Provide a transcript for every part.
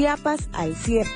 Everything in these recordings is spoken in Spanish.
Chiapas al cierre.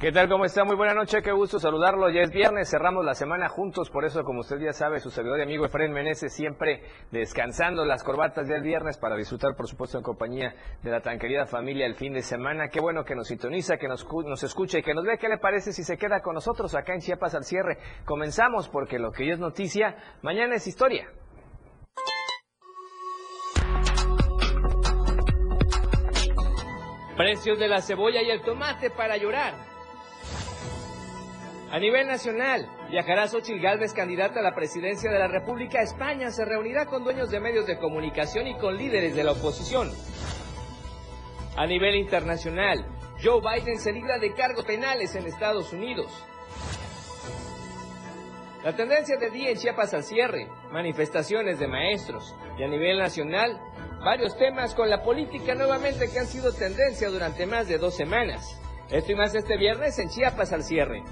¿Qué tal? ¿Cómo está? Muy buena noche, qué gusto saludarlo. Ya es viernes, cerramos la semana juntos, por eso, como usted ya sabe, su servidor y amigo Efraín Meneses siempre descansando las corbatas del viernes para disfrutar, por supuesto, en compañía de la tan querida familia el fin de semana. Qué bueno que nos sintoniza, que nos, nos escucha y que nos ve qué le parece si se queda con nosotros acá en Chiapas al cierre. Comenzamos porque lo que hoy es noticia, mañana es historia. Precios de la cebolla y el tomate para llorar. A nivel nacional, viajará Xochitl Gálvez, candidata a la presidencia de la República España. Se reunirá con dueños de medios de comunicación y con líderes de la oposición. A nivel internacional, Joe Biden se libra de cargos penales en Estados Unidos. La tendencia de día en Chiapas al cierre, manifestaciones de maestros. Y a nivel nacional, varios temas con la política nuevamente que han sido tendencia durante más de dos semanas. Esto más este viernes en Chiapas al cierre.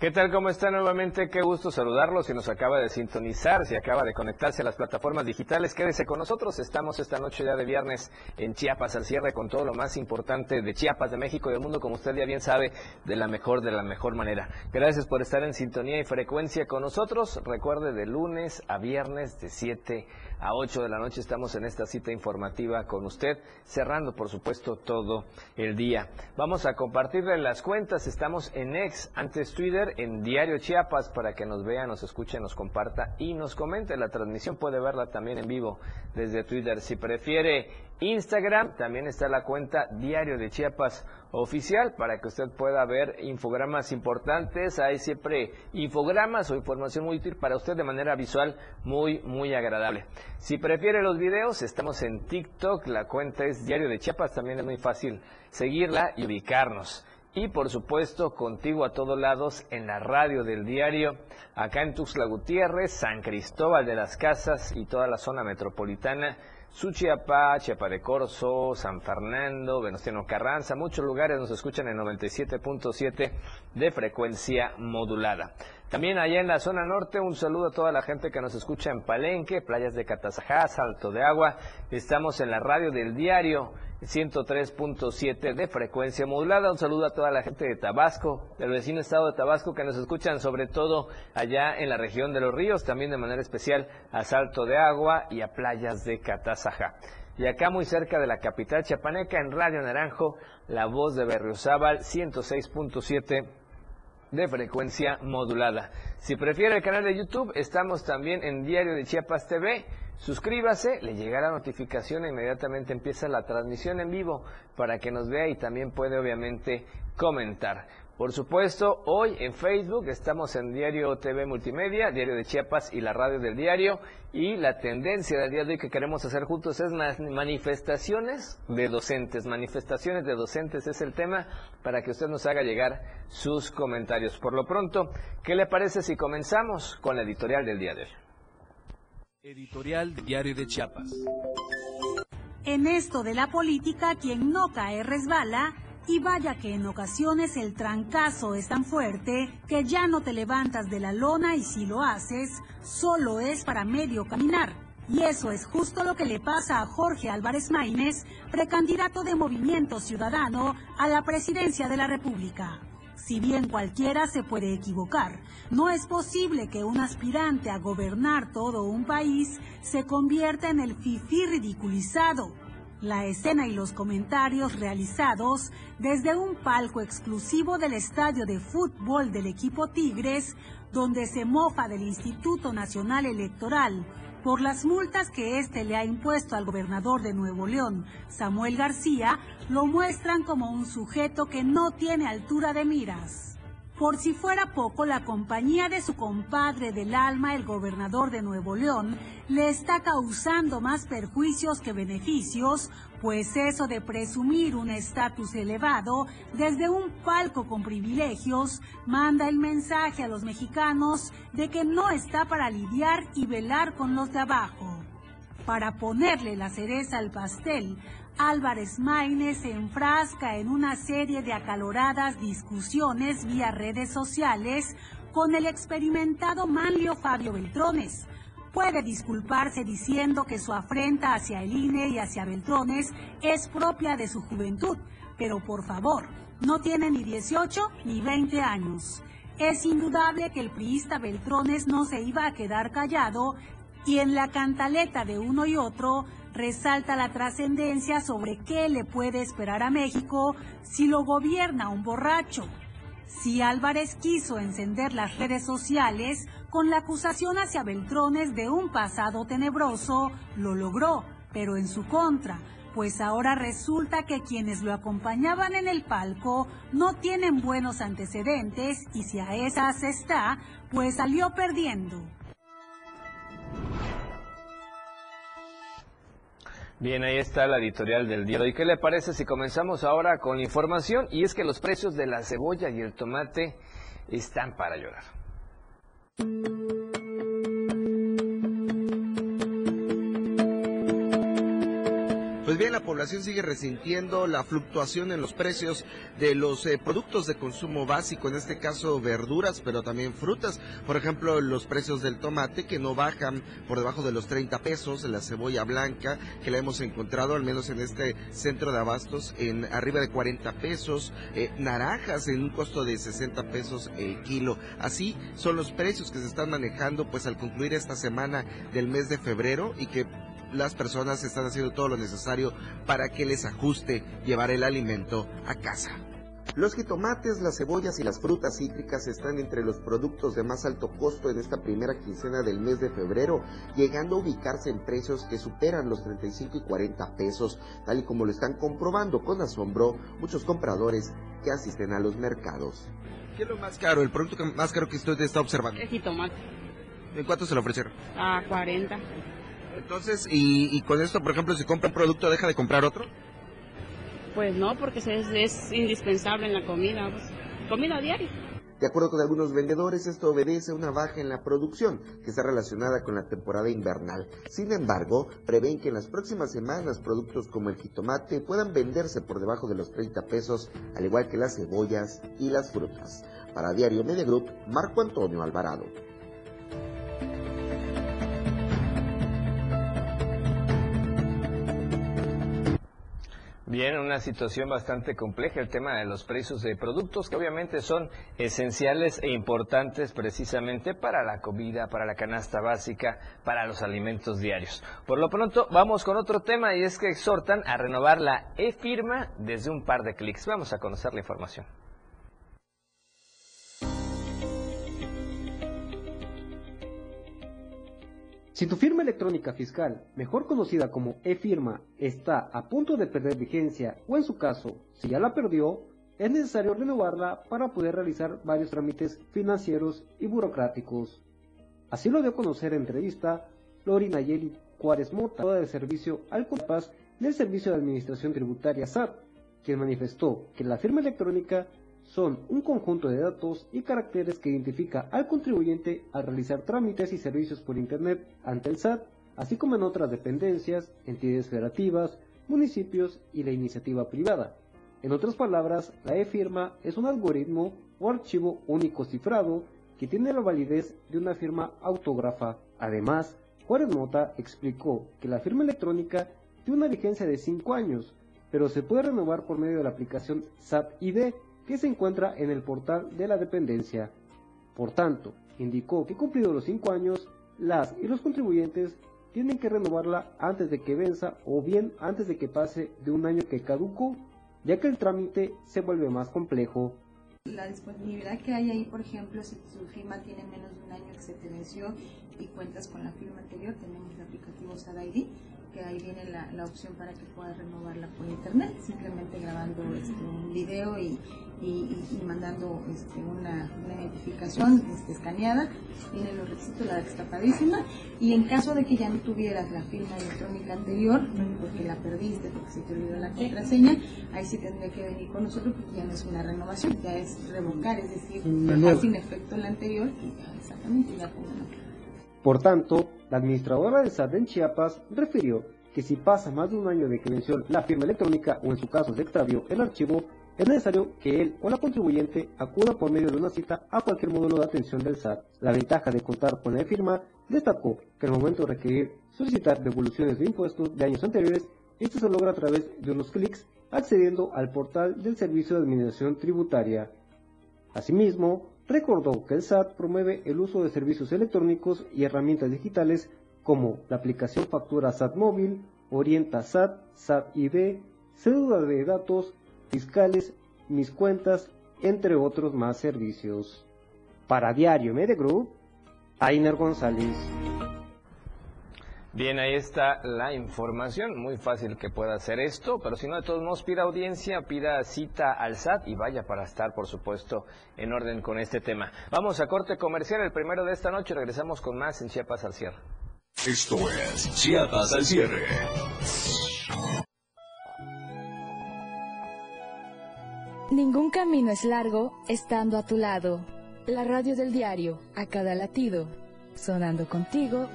¿Qué tal? ¿Cómo está nuevamente? Qué gusto saludarlos. Si nos acaba de sintonizar, si acaba de conectarse a las plataformas digitales, quédese con nosotros. Estamos esta noche ya de viernes en Chiapas al cierre con todo lo más importante de Chiapas, de México y del mundo, como usted ya bien sabe, de la mejor, de la mejor manera. Gracias por estar en sintonía y frecuencia con nosotros. Recuerde de lunes a viernes de 7 a 8 de la noche estamos en esta cita informativa con usted, cerrando por supuesto todo el día. Vamos a compartirle las cuentas, estamos en ex, antes Twitter, en Diario Chiapas, para que nos vea, nos escuche, nos comparta y nos comente. La transmisión puede verla también en vivo desde Twitter. Si prefiere Instagram, también está la cuenta Diario de Chiapas oficial para que usted pueda ver infogramas importantes. Hay siempre infogramas o información muy útil para usted de manera visual muy, muy agradable. Si prefiere los videos, estamos en TikTok. La cuenta es Diario de Chiapas. También es muy fácil seguirla y ubicarnos. Y por supuesto, contigo a todos lados en la radio del diario, acá en Tuxtla Gutiérrez, San Cristóbal de las Casas y toda la zona metropolitana Suchiapá, Chiapa de Corzo, San Fernando, Venustiano Carranza, muchos lugares nos escuchan en 97.7 de frecuencia modulada. También allá en la zona norte, un saludo a toda la gente que nos escucha en Palenque, playas de Catazajá, Salto de Agua. Estamos en la radio del diario 103.7 de frecuencia modulada. Un saludo a toda la gente de Tabasco, del vecino estado de Tabasco que nos escuchan sobre todo allá en la región de los ríos, también de manera especial a Salto de Agua y a playas de Catazajá. Y acá muy cerca de la capital chiapaneca en Radio Naranjo, la voz de Berriozábal 106.7 de frecuencia modulada. Si prefiere el canal de YouTube, estamos también en Diario de Chiapas TV. Suscríbase, le llegará notificación e inmediatamente empieza la transmisión en vivo para que nos vea y también puede obviamente comentar. Por supuesto, hoy en Facebook estamos en Diario TV Multimedia, Diario de Chiapas y la radio del diario. Y la tendencia del día de hoy que queremos hacer juntos es manifestaciones de docentes. Manifestaciones de docentes es el tema para que usted nos haga llegar sus comentarios. Por lo pronto, ¿qué le parece si comenzamos con la editorial del día de hoy? Editorial Diario de Chiapas. En esto de la política, quien no cae resbala, y vaya que en ocasiones el trancazo es tan fuerte que ya no te levantas de la lona y si lo haces, solo es para medio caminar. Y eso es justo lo que le pasa a Jorge Álvarez Maínez, precandidato de Movimiento Ciudadano a la presidencia de la República. Si bien cualquiera se puede equivocar, no es posible que un aspirante a gobernar todo un país se convierta en el fifí ridiculizado. La escena y los comentarios realizados desde un palco exclusivo del estadio de fútbol del equipo Tigres, donde se mofa del Instituto Nacional Electoral por las multas que éste le ha impuesto al gobernador de Nuevo León, Samuel García, lo muestran como un sujeto que no tiene altura de miras. Por si fuera poco, la compañía de su compadre del alma, el gobernador de Nuevo León, le está causando más perjuicios que beneficios, pues eso de presumir un estatus elevado desde un palco con privilegios manda el mensaje a los mexicanos de que no está para lidiar y velar con los de abajo. Para ponerle la cereza al pastel, Álvarez Maínez se enfrasca en una serie de acaloradas discusiones vía redes sociales con el experimentado Manlio Fabio Beltrones. Puede disculparse diciendo que su afrenta hacia el INE y hacia Beltrones es propia de su juventud, pero por favor, no tiene ni 18 ni 20 años. Es indudable que el priista Beltrones no se iba a quedar callado y en la cantaleta de uno y otro resalta la trascendencia sobre qué le puede esperar a México si lo gobierna un borracho. Si Álvarez quiso encender las redes sociales con la acusación hacia Beltrones de un pasado tenebroso, lo logró, pero en su contra, pues ahora resulta que quienes lo acompañaban en el palco no tienen buenos antecedentes y si a esas está, pues salió perdiendo. Bien, ahí está la editorial del día. ¿Y qué le parece si comenzamos ahora con información? Y es que los precios de la cebolla y el tomate están para llorar. Pues bien, la población sigue resintiendo la fluctuación en los precios de los eh, productos de consumo básico, en este caso verduras, pero también frutas. Por ejemplo, los precios del tomate que no bajan por debajo de los 30 pesos, la cebolla blanca que la hemos encontrado al menos en este centro de abastos en arriba de 40 pesos, eh, naranjas en un costo de 60 pesos el kilo. Así son los precios que se están manejando pues al concluir esta semana del mes de febrero y que las personas están haciendo todo lo necesario para que les ajuste llevar el alimento a casa. Los jitomates, las cebollas y las frutas cítricas están entre los productos de más alto costo en esta primera quincena del mes de febrero, llegando a ubicarse en precios que superan los 35 y 40 pesos, tal y como lo están comprobando con asombro muchos compradores que asisten a los mercados. ¿Qué es lo más caro, el producto más caro que usted está observando? El jitomate. ¿En cuánto se lo ofrecieron? A 40. Entonces, y, con esto, por ejemplo, si compra un producto, ¿deja de comprar otro? Pues no, porque es, indispensable en la comida, pues, comida diaria. De acuerdo con algunos vendedores, esto obedece a una baja en la producción que está relacionada con la temporada invernal. Sin embargo, prevén que en las próximas semanas productos como el jitomate puedan venderse por debajo de los 30 pesos, al igual que las cebollas y las frutas. Para Diario Media Group, Marco Antonio Alvarado. Bien, una situación bastante compleja el tema de los precios de productos que obviamente son esenciales e importantes precisamente para la comida, para la canasta básica, para los alimentos diarios. Por lo pronto, vamos con otro tema y es que exhortan a renovar la e-firma desde un par de clics. Vamos a conocer la información. Si tu firma electrónica fiscal, mejor conocida como e-firma, está a punto de perder vigencia o en su caso, si ya la perdió, es necesario renovarla para poder realizar varios trámites financieros y burocráticos. Así lo dio a conocer en entrevista Lori Nayeli Juárez Mota, del servicio al compás del Servicio de Administración Tributaria SAT, quien manifestó que la firma electrónica son un conjunto de datos y caracteres que identifica al contribuyente al realizar trámites y servicios por Internet ante el SAT así como en otras dependencias, entidades federativas, municipios y la iniciativa privada. En otras palabras, la e-firma es un algoritmo o archivo único cifrado que tiene la validez de una firma autógrafa. Además, Juárez Mota explicó que la firma electrónica tiene una vigencia de 5 años, pero se puede renovar por medio de la aplicación SAT ID que se encuentra en el portal de la dependencia. Por tanto, indicó que cumplidos los 5 años, las y los contribuyentes tienen que renovarla antes de que venza o bien antes de que pase de un año que caducó, ya que el trámite se vuelve más complejo. La disponibilidad que hay ahí, por ejemplo, si tu firma tiene menos de un año que se te venció y cuentas con la firma anterior, tenemos el aplicativo SADID, que ahí viene la, la, opción para que puedas renovarla por internet, simplemente grabando este, un video y, y, y mandando este, una, una, identificación este, escaneada, tiene los requisitos, la destapadísima, y en caso de que ya no tuvieras la firma electrónica anterior, porque la perdiste, porque se te olvidó la contraseña, ahí sí tendría que venir con nosotros porque ya no es una renovación, ya es revocar, es decir, sin efecto la anterior y ya exactamente ya por tanto, la administradora de SAT en Chiapas refirió que si pasa más de un año de que venció la firma electrónica o en su caso se extravió el archivo, es necesario que él o la contribuyente acuda por medio de una cita a cualquier módulo de atención del SAT. La ventaja de contar con la firma destacó que al momento de requerir solicitar devoluciones de impuestos de años anteriores, esto se logra a través de unos clics accediendo al portal del Servicio de Administración Tributaria. Asimismo, recordó que el SAT promueve el uso de servicios electrónicos y herramientas digitales como la aplicación Factura SAT Móvil, Orienta SAT, SAT ID, cédula de datos, fiscales, mis cuentas, entre otros más servicios. Para Diario Media Group, Ainer González. Bien, ahí está la información. Muy fácil que pueda hacer esto, pero si no, de todos modos, pida audiencia, pida cita al SAT y vaya para estar, por supuesto, en orden con este tema. Vamos a corte comercial, el primero de esta noche. Regresamos con más en Chiapas al cierre. Esto es Chiapas al cierre. Ningún camino es largo estando a tu lado. La radio del diario, a cada latido, sonando contigo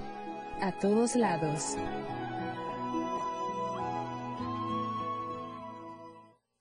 a todos lados.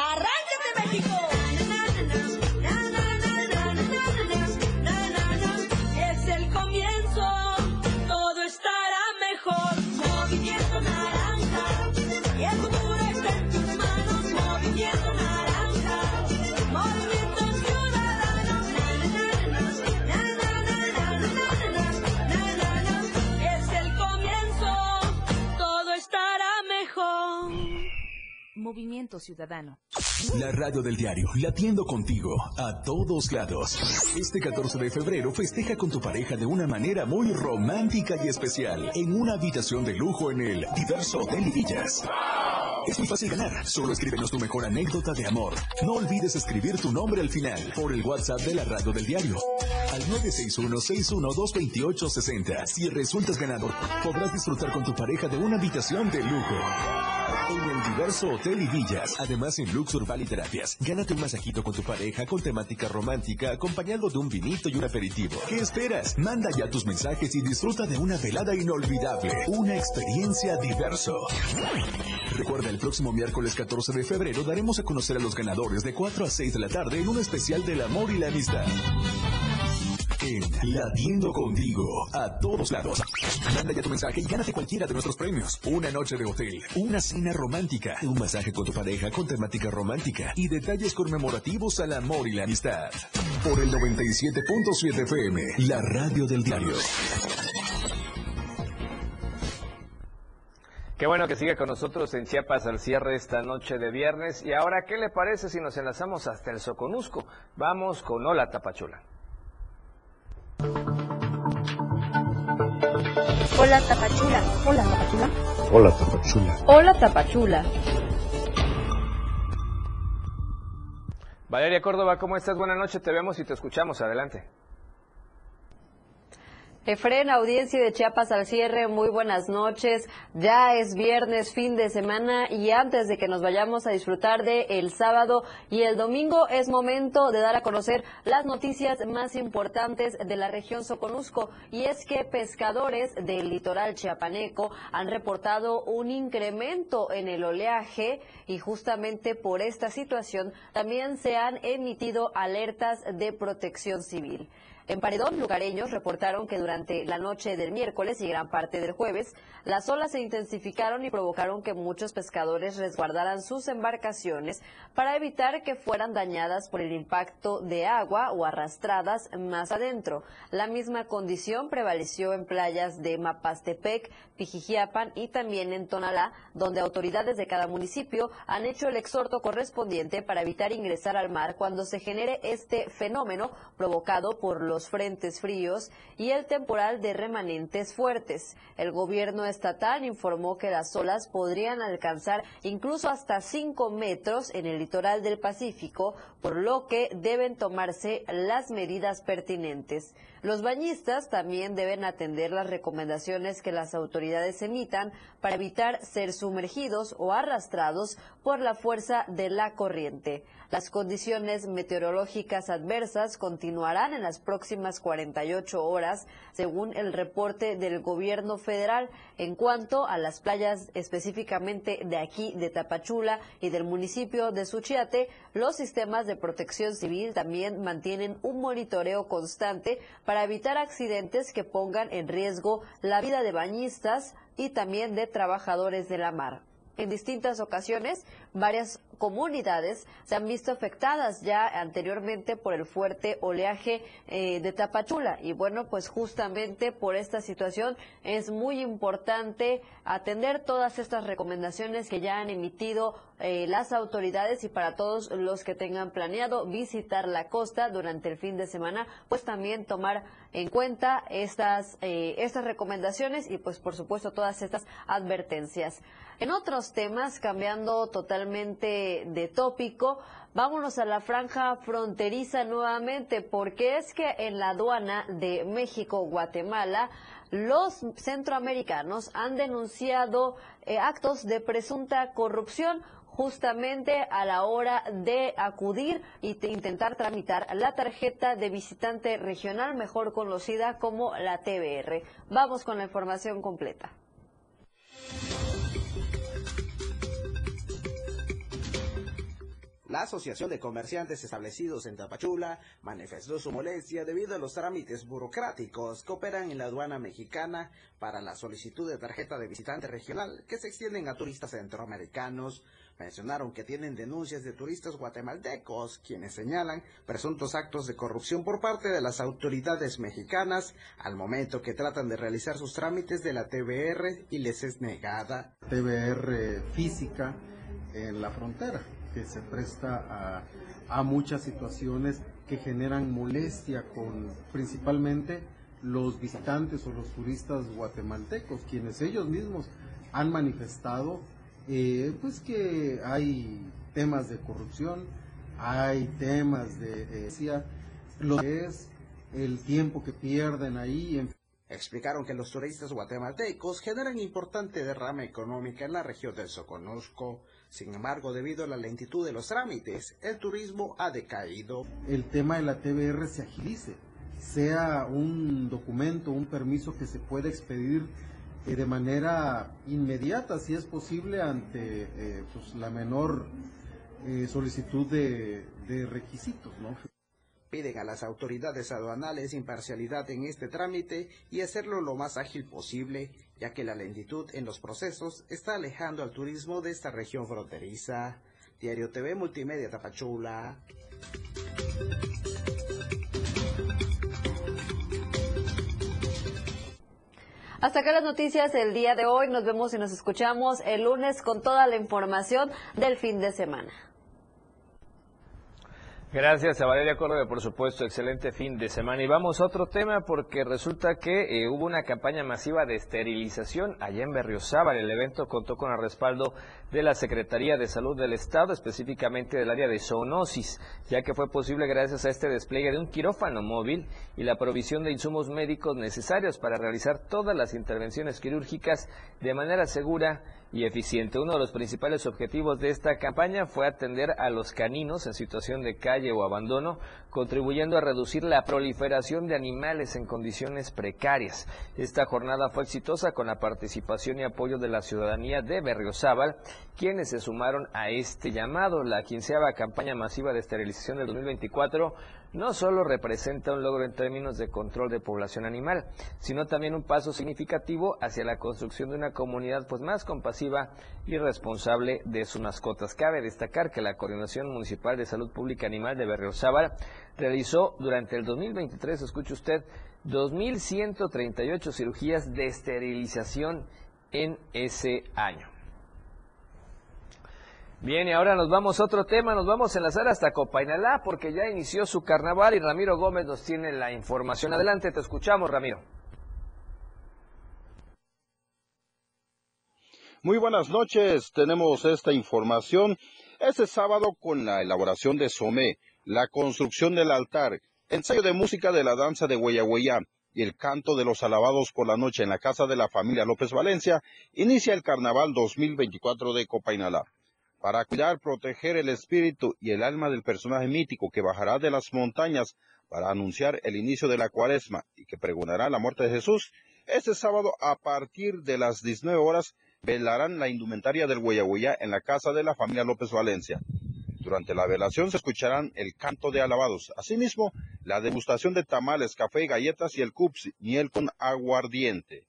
¡Arráncate, México! Es el comienzo, todo estará mejor. Movimiento naranja, y el futuro está en tus manos. Movimiento naranja, movimiento ciudadano. Es el comienzo, todo estará mejor. Movimiento Ciudadano. La radio del diario, latiendo contigo a todos lados. Este 14 de febrero festeja con tu pareja de una manera muy romántica y especial en una habitación de lujo en el Diverso Hotel Villas. Es muy fácil ganar. Solo escríbenos tu mejor anécdota de amor. No olvides escribir tu nombre al final por el WhatsApp de la radio del diario. Al 961-612-2860. Si resultas ganador, podrás disfrutar con tu pareja de una habitación de lujo. En el Diverso Hotel y Villas. Además, en Luxor Valley Terapias. Gánate un masajito con tu pareja con temática romántica, acompañado de un vinito y un aperitivo. ¿Qué esperas? Manda ya tus mensajes y disfruta de una velada inolvidable. Una experiencia diverso. Recuerda, el próximo miércoles 14 de febrero daremos a conocer a los ganadores de 4 a 6 de la tarde en un especial del amor y la amistad. En Latiendo Contigo a todos lados. Manda ya tu mensaje y gánate cualquiera de nuestros premios. Una noche de hotel, una cena romántica, un masaje con tu pareja con temática romántica y detalles conmemorativos al amor y la amistad. Por el 97.7 FM, la radio del diario. Qué bueno que siga con nosotros en Chiapas al cierre esta noche de viernes. Y ahora, ¿qué le parece si nos enlazamos hasta el Soconusco? Vamos con Hola Tapachula. Hola Tapachula. Hola Tapachula. Hola, Tapachula. Hola Tapachula. Valeria Córdoba, ¿cómo estás? Buenas noches, te vemos y te escuchamos. Adelante. Efren, audiencia de Chiapas al cierre, muy buenas noches. Ya es viernes, fin de semana y antes de que nos vayamos a disfrutar de el sábado y el domingo es momento de dar a conocer las noticias más importantes de la región Soconusco y es que pescadores del litoral chiapaneco han reportado un incremento en el oleaje y justamente por esta situación también se han emitido alertas de protección civil. En Paredón, lugareños reportaron que durante la noche del miércoles y gran parte del jueves, las olas se intensificaron y provocaron que muchos pescadores resguardaran sus embarcaciones para evitar que fueran dañadas por el impacto de agua o arrastradas más adentro. La misma condición prevaleció en playas de Mapastepec, Pijijiapan y también en Tonalá, donde autoridades de cada municipio han hecho el exhorto correspondiente para evitar ingresar al mar cuando se genere este fenómeno provocado por los frentes fríos y el temporal de remanentes fuertes. El gobierno estatal informó que las olas podrían alcanzar incluso hasta 5 metros en el litoral del Pacífico, por lo que deben tomarse las medidas pertinentes. Los bañistas también deben atender las recomendaciones que las autoridades emitan para evitar ser sumergidos o arrastrados por la fuerza de la corriente. Las condiciones meteorológicas adversas continuarán en las próximas 48 horas, según el reporte del gobierno federal. En cuanto a las playas específicamente de aquí, de Tapachula y del municipio de Suchiate, los sistemas de protección civil también mantienen un monitoreo constante para evitar accidentes que pongan en riesgo la vida de bañistas y también de trabajadores de la mar. En distintas ocasiones, varias comunidades se han visto afectadas ya anteriormente por el fuerte oleaje eh, de Tapachula. Y bueno, pues justamente por esta situación es muy importante atender todas estas recomendaciones que ya han emitido eh, las autoridades y para todos los que tengan planeado visitar la costa durante el fin de semana, pues también tomar en cuenta estas, eh, estas recomendaciones y pues por supuesto todas estas advertencias. En otros temas, cambiando totalmente de tópico, vámonos a la franja fronteriza nuevamente, porque es que en la aduana de México-Guatemala, los centroamericanos han denunciado eh, actos de presunta corrupción justamente a la hora de acudir y te- intentar tramitar la tarjeta de visitante regional, mejor conocida como la TBR. Vamos con la información completa. La Asociación de Comerciantes Establecidos en Tapachula manifestó su molestia debido a los trámites burocráticos que operan en la aduana mexicana para la solicitud de tarjeta de visitante regional que se extienden a turistas centroamericanos. Mencionaron que tienen denuncias de turistas guatemaltecos, quienes señalan presuntos actos de corrupción por parte de las autoridades mexicanas al momento que tratan de realizar sus trámites de la TBR y les es negada. TBR física en la frontera, que se presta a, muchas situaciones que generan molestia con principalmente los visitantes o los turistas guatemaltecos, quienes ellos mismos han manifestado eh, pues que hay temas de corrupción, hay temas de, eh, lo que es el tiempo que pierden ahí en Explicaron que los turistas guatemaltecos generan importante derrama económica en la región del Soconusco. Sin embargo, debido a la lentitud de los trámites, el turismo ha decaído. el tema de la TBR se agilice, sea un documento, un permiso que se pueda expedir eh, de manera inmediata, si es posible, ante eh, pues, la menor eh, solicitud de, de requisitos. ¿no? Piden a las autoridades aduanales imparcialidad en este trámite y hacerlo lo más ágil posible, ya que la lentitud en los procesos está alejando al turismo de esta región fronteriza. Diario TV Multimedia Tapachula. Hasta acá las noticias del día de hoy. Nos vemos y nos escuchamos el lunes con toda la información del fin de semana. Gracias a Valeria Córdoba, por supuesto, excelente fin de semana. Y vamos a otro tema porque resulta que eh, hubo una campaña masiva de esterilización allá en Berriozábal. El evento contó con el respaldo de la Secretaría de Salud del Estado, específicamente del área de zoonosis, ya que fue posible gracias a este despliegue de un quirófano móvil y la provisión de insumos médicos necesarios para realizar todas las intervenciones quirúrgicas de manera segura y eficiente. Uno de los principales objetivos de esta campaña fue atender a los caninos en situación de calle o abandono, contribuyendo a reducir la proliferación de animales en condiciones precarias. Esta jornada fue exitosa con la participación y apoyo de la ciudadanía de Berriozábal, quienes se sumaron a este llamado. La quinceava campaña masiva de esterilización del 2024 no solo representa un logro en términos de control de población animal, sino también un paso significativo hacia la construcción de una comunidad pues más compasiva y responsable de sus mascotas. Cabe destacar que la Coordinación Municipal de Salud Pública Animal de Berriozábal realizó durante el 2023, escuche usted, 2.138 cirugías de esterilización en ese año. Bien, y ahora nos vamos a otro tema, nos vamos a enlazar hasta Copainalá porque ya inició su carnaval y Ramiro Gómez nos tiene la información. Adelante, te escuchamos, Ramiro. Muy buenas noches, tenemos esta información. Este sábado con la elaboración de Somé, la construcción del altar, ensayo de música de la danza de Hueyahueyá y el canto de los alabados por la noche en la casa de la familia López Valencia, inicia el carnaval 2024 de Copainalá para cuidar, proteger el espíritu y el alma del personaje mítico que bajará de las montañas para anunciar el inicio de la cuaresma y que pregonará la muerte de Jesús, este sábado a partir de las 19 horas velarán la indumentaria del Hueyahueyá en la casa de la familia López Valencia. Durante la velación se escucharán el canto de alabados, asimismo la degustación de tamales, café y galletas y el cups, miel con aguardiente.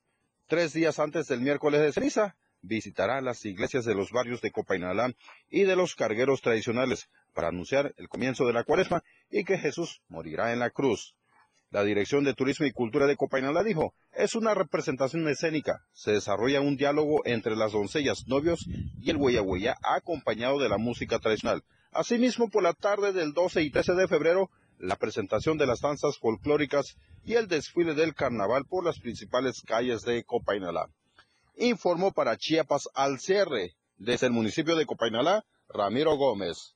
Tres días antes del miércoles de ceniza, visitará las iglesias de los barrios de Copainalá y de los cargueros tradicionales para anunciar el comienzo de la cuaresma y que Jesús morirá en la cruz. La Dirección de Turismo y Cultura de Copainalá dijo, es una representación escénica, se desarrolla un diálogo entre las doncellas, novios y el hueya acompañado de la música tradicional. Asimismo, por la tarde del 12 y 13 de febrero, la presentación de las danzas folclóricas y el desfile del carnaval por las principales calles de Copainalá informó para Chiapas al cierre desde el municipio de Copainalá, Ramiro Gómez.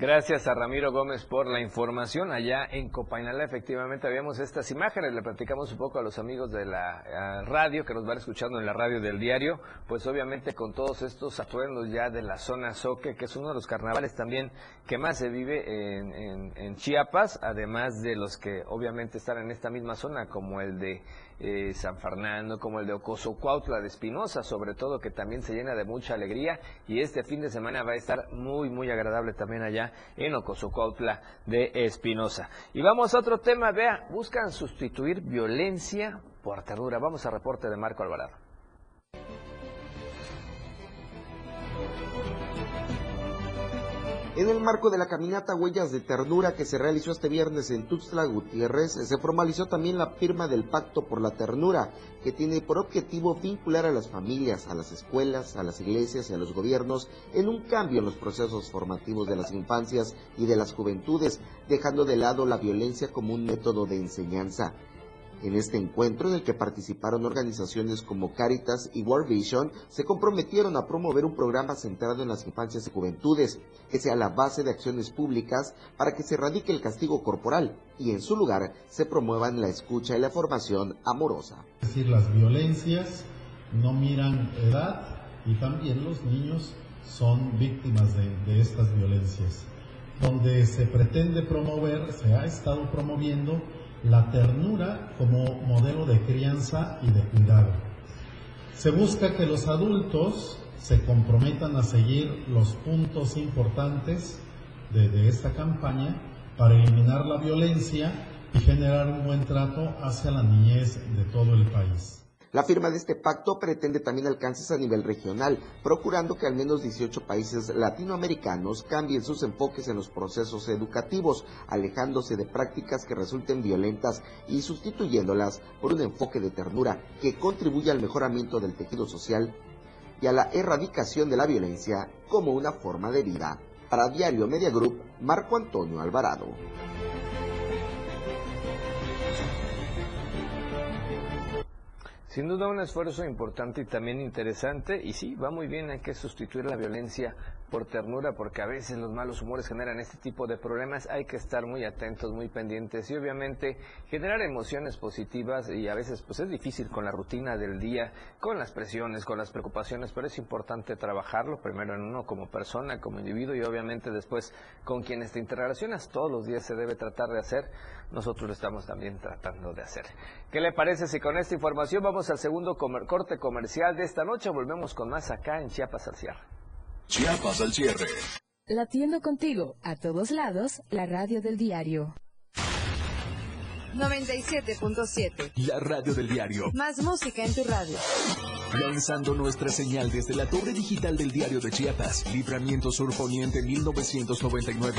Gracias a Ramiro Gómez por la información. Allá en Copainalá efectivamente habíamos estas imágenes. Le platicamos un poco a los amigos de la eh, radio que nos van escuchando en la radio del diario. Pues obviamente con todos estos atuendos ya de la zona Soque, que es uno de los carnavales también que más se vive en, en Chiapas, además de los que obviamente están en esta misma zona, como el de eh, San Fernando, como el de Ocoso Cuautla de Espinosa, sobre todo que también se llena de mucha alegría y este fin de semana va a estar muy, muy agradable también allá en Ocoso Cuautla de Espinosa. Y vamos a otro tema, vea, buscan sustituir violencia por ternura. Vamos a reporte de Marco Alvarado. En el marco de la caminata Huellas de Ternura que se realizó este viernes en Tuxtla Gutiérrez, se formalizó también la firma del Pacto por la Ternura, que tiene por objetivo vincular a las familias, a las escuelas, a las iglesias y a los gobiernos en un cambio en los procesos formativos de las infancias y de las juventudes, dejando de lado la violencia como un método de enseñanza. En este encuentro, en el que participaron organizaciones como Caritas y World Vision, se comprometieron a promover un programa centrado en las infancias y juventudes, que sea la base de acciones públicas para que se erradique el castigo corporal y en su lugar se promuevan la escucha y la formación amorosa. Es decir, las violencias no miran edad y también los niños son víctimas de, de estas violencias. Donde se pretende promover, se ha estado promoviendo la ternura como modelo de crianza y de cuidado. Se busca que los adultos se comprometan a seguir los puntos importantes de, esta campaña para eliminar la violencia y generar un buen trato hacia la niñez de todo el país. La firma de este pacto pretende también alcances a nivel regional, procurando que al menos 18 países latinoamericanos cambien sus enfoques en los procesos educativos, alejándose de prácticas que resulten violentas y sustituyéndolas por un enfoque de ternura que contribuya al mejoramiento del tejido social y a la erradicación de la violencia como una forma de vida. Para Diario Media Group, Marco Antonio Alvarado. Sin duda un esfuerzo importante y también interesante y sí, va muy bien, hay que sustituir la violencia por ternura porque a veces los malos humores generan este tipo de problemas, hay que estar muy atentos, muy pendientes y obviamente generar emociones positivas y a veces pues es difícil con la rutina del día, con las presiones, con las preocupaciones, pero es importante trabajarlo primero en uno como persona, como individuo y obviamente después con quienes te interrelacionas, todos los días se debe tratar de hacer, nosotros lo estamos también tratando de hacer. ¿Qué le parece si con esta información vamos al segundo comer- corte comercial de esta noche? Volvemos con más acá en Chiapas al. Chiapas al cierre. Latiendo contigo a todos lados, la radio del diario. 97.7. La radio del diario. Más música en tu radio. Lanzando nuestra señal desde la torre digital del diario de Chiapas. Libramiento Sur Poniente 1999.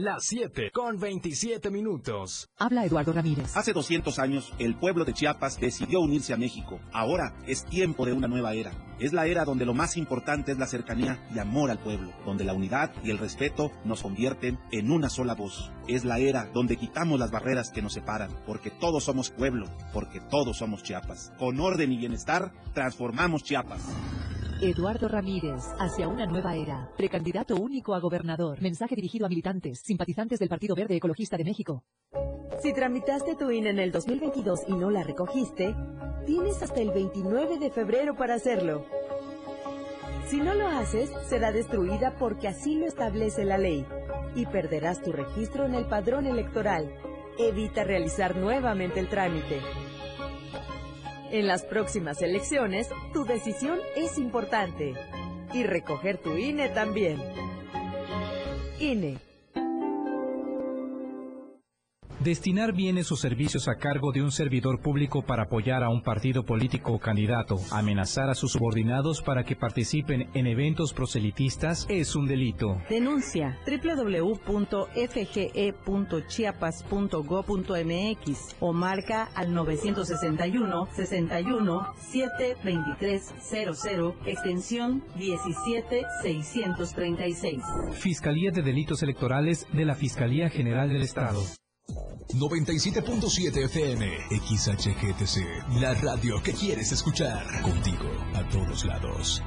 Las 7 con 27 minutos. Habla Eduardo Ramírez. Hace 200 años, el pueblo de Chiapas decidió unirse a México. Ahora es tiempo de una nueva era. Es la era donde lo más importante es la cercanía y amor al pueblo, donde la unidad y el respeto nos convierten en una sola voz. Es la era donde quitamos las barreras que nos separan, porque todos somos pueblo, porque todos somos Chiapas. Con orden y bienestar, transformamos Chiapas. Eduardo Ramírez, hacia una nueva era. Precandidato único a gobernador. Mensaje dirigido a militantes, simpatizantes del Partido Verde Ecologista de México. Si tramitaste tu INE en el 2022 y no la recogiste, tienes hasta el 29 de febrero para hacerlo. Si no lo haces, será destruida porque así lo establece la ley y perderás tu registro en el padrón electoral. Evita realizar nuevamente el trámite. En las próximas elecciones, tu decisión es importante. Y recoger tu INE también. INE. Destinar bienes o servicios a cargo de un servidor público para apoyar a un partido político o candidato, amenazar a sus subordinados para que participen en eventos proselitistas es un delito. Denuncia www.fge.chiapas.go.mx o marca al 961 61 723 00 extensión 17636. Fiscalía de Delitos Electorales de la Fiscalía General del Estado. 97.7 FM. XHGTC. La radio que quieres escuchar. Contigo a todos lados.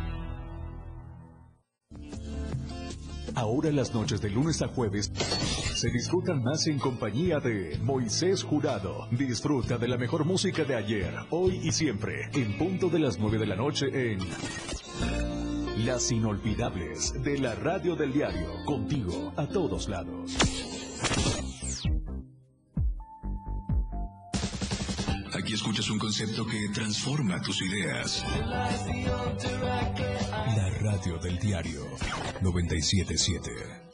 Ahora las noches de lunes a jueves se disfrutan más en compañía de Moisés Jurado. Disfruta de la mejor música de ayer, hoy y siempre, en punto de las 9 de la noche en Las Inolvidables de la Radio del Diario. Contigo a todos lados. Aquí escuchas un concepto que transforma tus ideas. La radio del diario 977.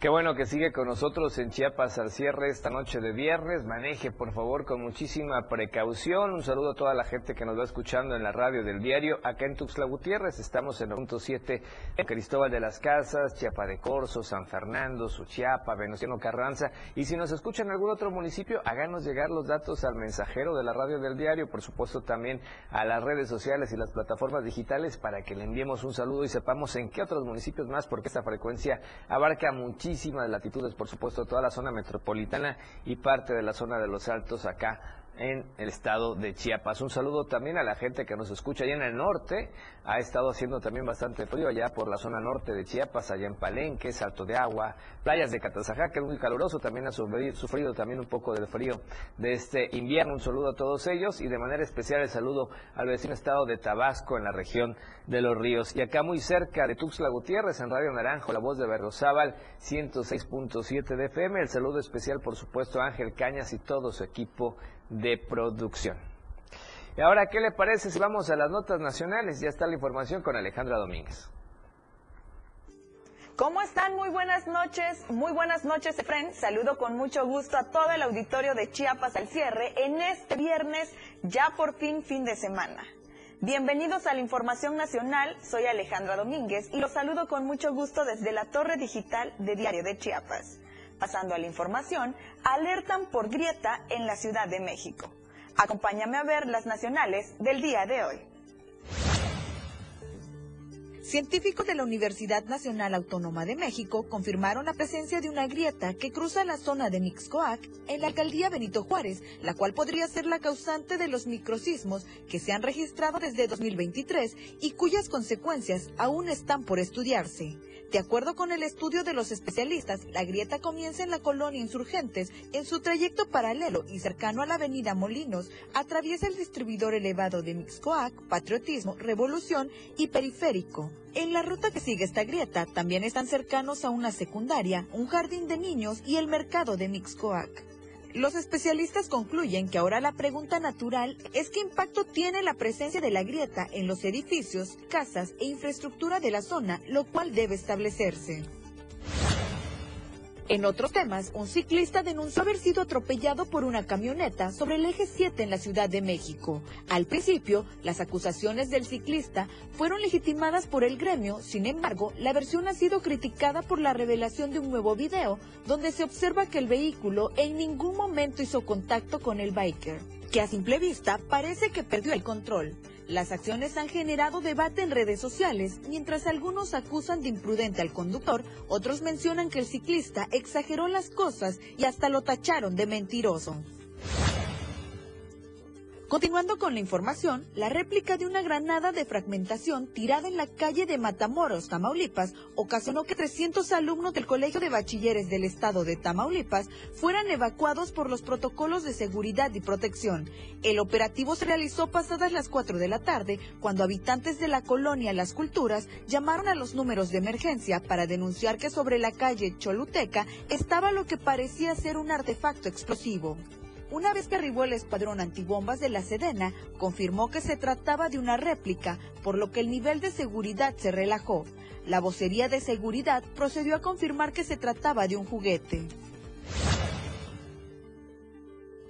Qué bueno que sigue con nosotros en Chiapas al cierre esta noche de viernes. Maneje, por favor, con muchísima precaución. Un saludo a toda la gente que nos va escuchando en la radio del diario. Acá en Tuxtla Gutiérrez estamos en el punto 7 en Cristóbal de las Casas, Chiapa de Corzo, San Fernando, Suchiapa, Venustiano Carranza. Y si nos escuchan en algún otro municipio, háganos llegar los datos al mensajero de la radio del diario. Por supuesto, también a las redes sociales y las plataformas digitales para que le enviemos un saludo y sepamos en qué otros municipios más, porque esta frecuencia abarca muchísimo muchísimas latitudes, por supuesto, toda la zona metropolitana y parte de la zona de los altos acá en el estado de Chiapas. Un saludo también a la gente que nos escucha allá en el norte. Ha estado haciendo también bastante frío allá por la zona norte de Chiapas, allá en Palenque, Salto de Agua, playas de Catazajá, que es muy caluroso, también ha sufrido, sufrido también un poco del frío de este invierno. Un saludo a todos ellos y de manera especial el saludo al vecino estado de Tabasco en la región de los ríos. Y acá muy cerca de Tuxtla Gutiérrez, en Radio Naranjo, la voz de Berrozábal, 106.7 de FM. El saludo especial, por supuesto, a Ángel Cañas y todo su equipo de producción. Y ahora, ¿qué le parece si vamos a las notas nacionales? Ya está la información con Alejandra Domínguez. ¿Cómo están? Muy buenas noches. Muy buenas noches, Efren. Saludo con mucho gusto a todo el auditorio de Chiapas al cierre en este viernes, ya por fin fin de semana. Bienvenidos a la Información Nacional, soy Alejandra Domínguez y los saludo con mucho gusto desde la Torre Digital de Diario de Chiapas. Pasando a la información, alertan por grieta en la Ciudad de México. Acompáñame a ver las nacionales del día de hoy. Científicos de la Universidad Nacional Autónoma de México confirmaron la presencia de una grieta que cruza la zona de Mixcoac en la alcaldía Benito Juárez, la cual podría ser la causante de los microsismos que se han registrado desde 2023 y cuyas consecuencias aún están por estudiarse. De acuerdo con el estudio de los especialistas, la grieta comienza en la colonia Insurgentes, en su trayecto paralelo y cercano a la avenida Molinos, atraviesa el distribuidor elevado de Mixcoac, Patriotismo, Revolución y Periférico. En la ruta que sigue esta grieta también están cercanos a una secundaria, un jardín de niños y el mercado de Mixcoac. Los especialistas concluyen que ahora la pregunta natural es qué impacto tiene la presencia de la grieta en los edificios, casas e infraestructura de la zona, lo cual debe establecerse. En otros temas, un ciclista denunció haber sido atropellado por una camioneta sobre el eje 7 en la Ciudad de México. Al principio, las acusaciones del ciclista fueron legitimadas por el gremio, sin embargo, la versión ha sido criticada por la revelación de un nuevo video donde se observa que el vehículo en ningún momento hizo contacto con el biker, que a simple vista parece que perdió el control. Las acciones han generado debate en redes sociales, mientras algunos acusan de imprudente al conductor, otros mencionan que el ciclista exageró las cosas y hasta lo tacharon de mentiroso. Continuando con la información, la réplica de una granada de fragmentación tirada en la calle de Matamoros, Tamaulipas, ocasionó que 300 alumnos del Colegio de Bachilleres del Estado de Tamaulipas fueran evacuados por los protocolos de seguridad y protección. El operativo se realizó pasadas las 4 de la tarde, cuando habitantes de la colonia Las Culturas llamaron a los números de emergencia para denunciar que sobre la calle Choluteca estaba lo que parecía ser un artefacto explosivo. Una vez que arribó el escuadrón antibombas de la Sedena, confirmó que se trataba de una réplica, por lo que el nivel de seguridad se relajó. La vocería de seguridad procedió a confirmar que se trataba de un juguete.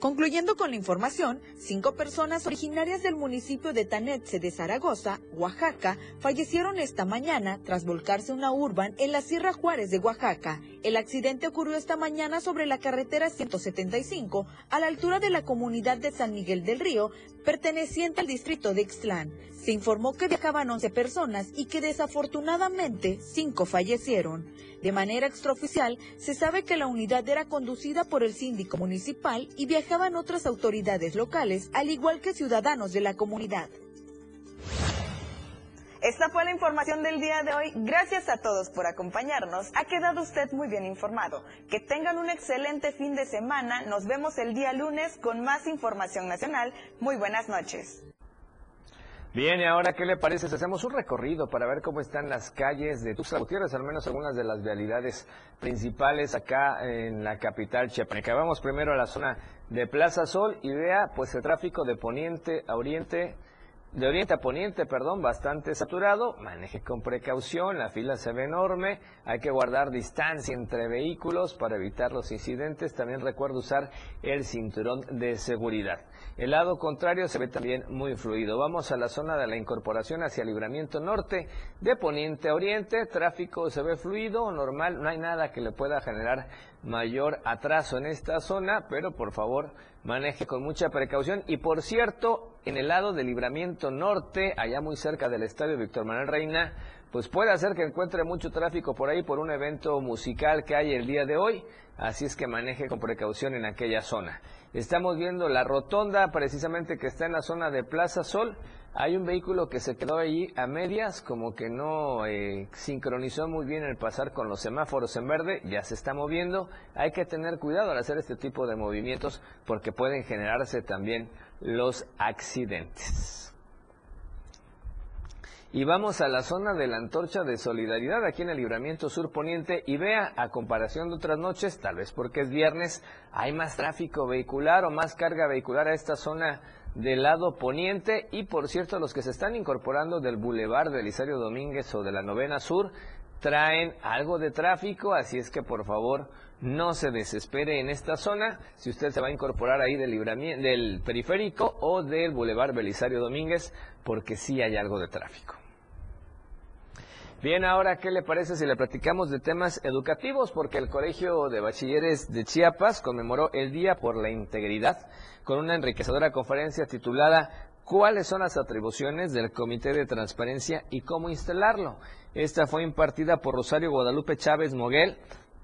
Concluyendo con la información, cinco personas originarias del municipio de Tanetze de Zaragoza, Oaxaca, fallecieron esta mañana tras volcarse una urban en la Sierra Juárez de Oaxaca. El accidente ocurrió esta mañana sobre la carretera 175, a la altura de la comunidad de San Miguel del Río, perteneciente al distrito de Ixtlán. Se informó que viajaban 11 personas y que desafortunadamente cinco fallecieron. De manera extraoficial, se sabe que la unidad era conducida por el síndico municipal y viajaban otras autoridades locales, al igual que ciudadanos de la comunidad. Esta fue la información del día de hoy. Gracias a todos por acompañarnos. Ha quedado usted muy bien informado. Que tengan un excelente fin de semana. Nos vemos el día lunes con más información nacional. Muy buenas noches. Bien, y ahora, ¿qué le parece hacemos un recorrido para ver cómo están las calles de Tuxtla Gutiérrez, al menos algunas de las vialidades principales acá en la capital chiapaneca? Vamos primero a la zona de Plaza Sol y vea, pues, el tráfico de poniente a oriente, de oriente a poniente, perdón, bastante saturado. Maneje con precaución, la fila se ve enorme. Hay que guardar distancia entre vehículos para evitar los incidentes. También recuerda usar el cinturón de seguridad. El lado contrario se ve también muy fluido. Vamos a la zona de la incorporación hacia el libramiento norte, de poniente a oriente. Tráfico se ve fluido, normal. No hay nada que le pueda generar mayor atraso en esta zona, pero por favor maneje con mucha precaución. Y por cierto, en el lado del libramiento norte, allá muy cerca del estadio Víctor Manuel Reina, pues puede hacer que encuentre mucho tráfico por ahí por un evento musical que hay el día de hoy, así es que maneje con precaución en aquella zona. Estamos viendo la rotonda precisamente que está en la zona de Plaza Sol. Hay un vehículo que se quedó allí a medias, como que no eh, sincronizó muy bien el pasar con los semáforos en verde, ya se está moviendo. Hay que tener cuidado al hacer este tipo de movimientos porque pueden generarse también los accidentes. Y vamos a la zona de la antorcha de solidaridad aquí en el libramiento sur poniente. Y vea, a comparación de otras noches, tal vez porque es viernes, hay más tráfico vehicular o más carga vehicular a esta zona del lado poniente. Y por cierto los que se están incorporando del bulevar de Elisario Domínguez o de la novena sur traen algo de tráfico, así es que por favor no se desespere en esta zona. Si usted se va a incorporar ahí del, del periférico o del bulevar Belisario Domínguez porque sí hay algo de tráfico. Bien, ahora, ¿qué le parece si le platicamos de temas educativos? Porque el Colegio de Bachilleres de Chiapas conmemoró el Día por la Integridad con una enriquecedora conferencia titulada ¿Cuáles son las atribuciones del Comité de Transparencia y cómo instalarlo? Esta fue impartida por Rosario Guadalupe Chávez Moguel,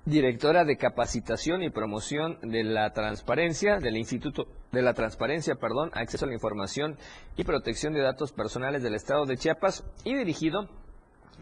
directora de capacitación y promoción de la transparencia del Instituto de la Transparencia, perdón, acceso a la información y protección de datos personales del Estado de Chiapas y dirigido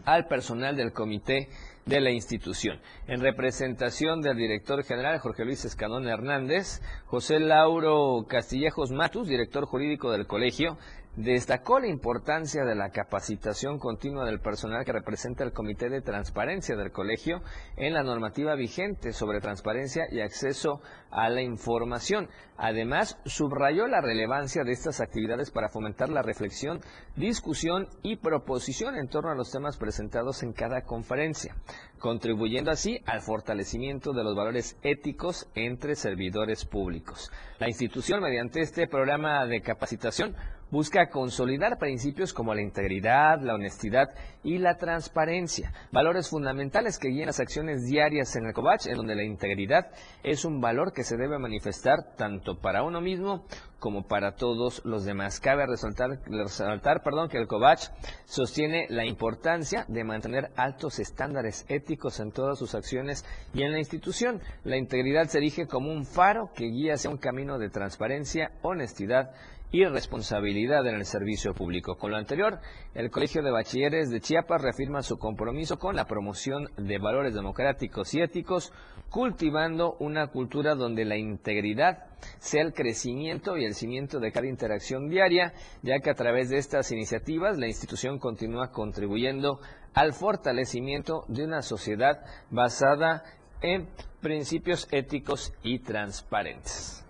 al personal del comité de la institución. En representación del director general Jorge Luis Escandón Hernández, José Lauro Castillejos Matus, director jurídico del colegio, destacó la importancia de la capacitación continua del personal que representa el Comité de Transparencia del Colegio en la normativa vigente sobre transparencia y acceso a la información. Además, subrayó la relevancia de estas actividades para fomentar la reflexión, discusión y proposición en torno a los temas presentados en cada conferencia, contribuyendo así al fortalecimiento de los valores éticos entre servidores públicos. La institución, mediante este programa de capacitación, busca consolidar principios como la integridad, la honestidad y la transparencia, valores fundamentales que guían las acciones diarias en el COVACH, en donde la integridad es un valor que se debe manifestar tanto para uno mismo como para todos los demás. Cabe resaltar, resaltar perdón, que el COVACH sostiene la importancia de mantener altos estándares éticos en todas sus acciones y en la institución. La integridad se erige como un faro que guía hacia un camino de transparencia, honestidad y responsabilidad en el servicio público. Con lo anterior, el Colegio de Bachilleres de Chiapas reafirma su compromiso con la promoción de valores democráticos y éticos, cultivando una cultura donde la integridad sea el crecimiento y el cimiento de cada interacción diaria, ya que a través de estas iniciativas la institución continúa contribuyendo al fortalecimiento de una sociedad basada en principios éticos y transparentes.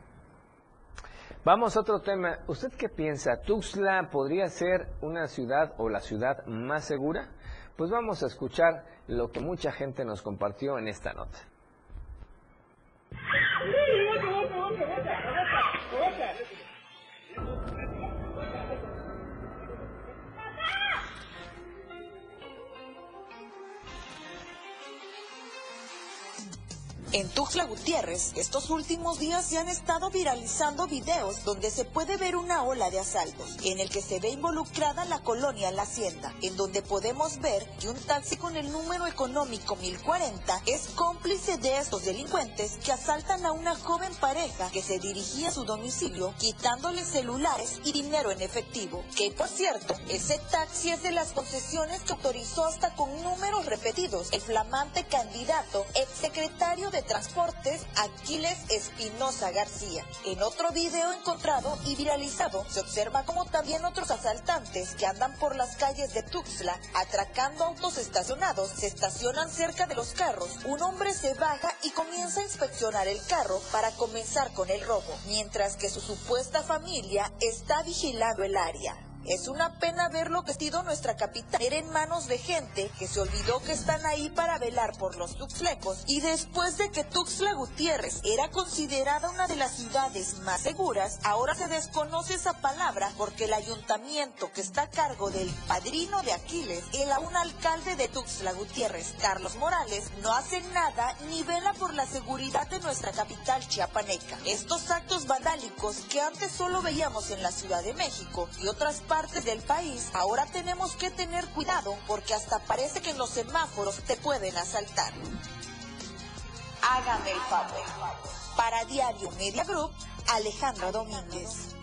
Vamos a otro tema. ¿Usted qué piensa? ¿Tuxtla podría ser una ciudad o la ciudad más segura? Pues vamos a escuchar lo que mucha gente nos compartió en esta nota. En Tuxtla Gutiérrez, estos últimos días se han estado viralizando videos donde se puede ver una ola de asaltos, en el que se ve involucrada la colonia La Hacienda, en donde podemos ver que un taxi con el número económico 1040 es cómplice de estos delincuentes que asaltan a una joven pareja que se dirigía a su domicilio quitándole celulares y dinero en efectivo. Que por cierto, ese taxi es de las concesiones que autorizó hasta con números repetidos el flamante candidato exsecretario de Transportes Aquiles Espinosa García. En otro video encontrado y viralizado se observa como también otros asaltantes que andan por las calles de Tuxtla atracando autos estacionados se estacionan cerca de los carros. Un hombre se baja y comienza a inspeccionar el carro para comenzar con el robo, mientras que su supuesta familia está vigilando el área. Es una pena verlo vestido nuestra capital. Era en manos de gente que se olvidó que están ahí para velar por los tuxlecos. Y después de que Tuxtla Gutiérrez era considerada una de las ciudades más seguras, ahora se desconoce esa palabra porque el ayuntamiento que está a cargo del padrino de Aquiles, el aún alcalde de Tuxtla Gutiérrez, Carlos Morales, no hace nada ni vela por la seguridad de nuestra capital chiapaneca. Estos actos vandálicos que antes solo veíamos en la Ciudad de México y otras partes partes del país, ahora tenemos que tener cuidado porque hasta parece que en los semáforos te pueden asaltar. Hágame el favor. Para Diario Media Group, Alejandra Domínguez.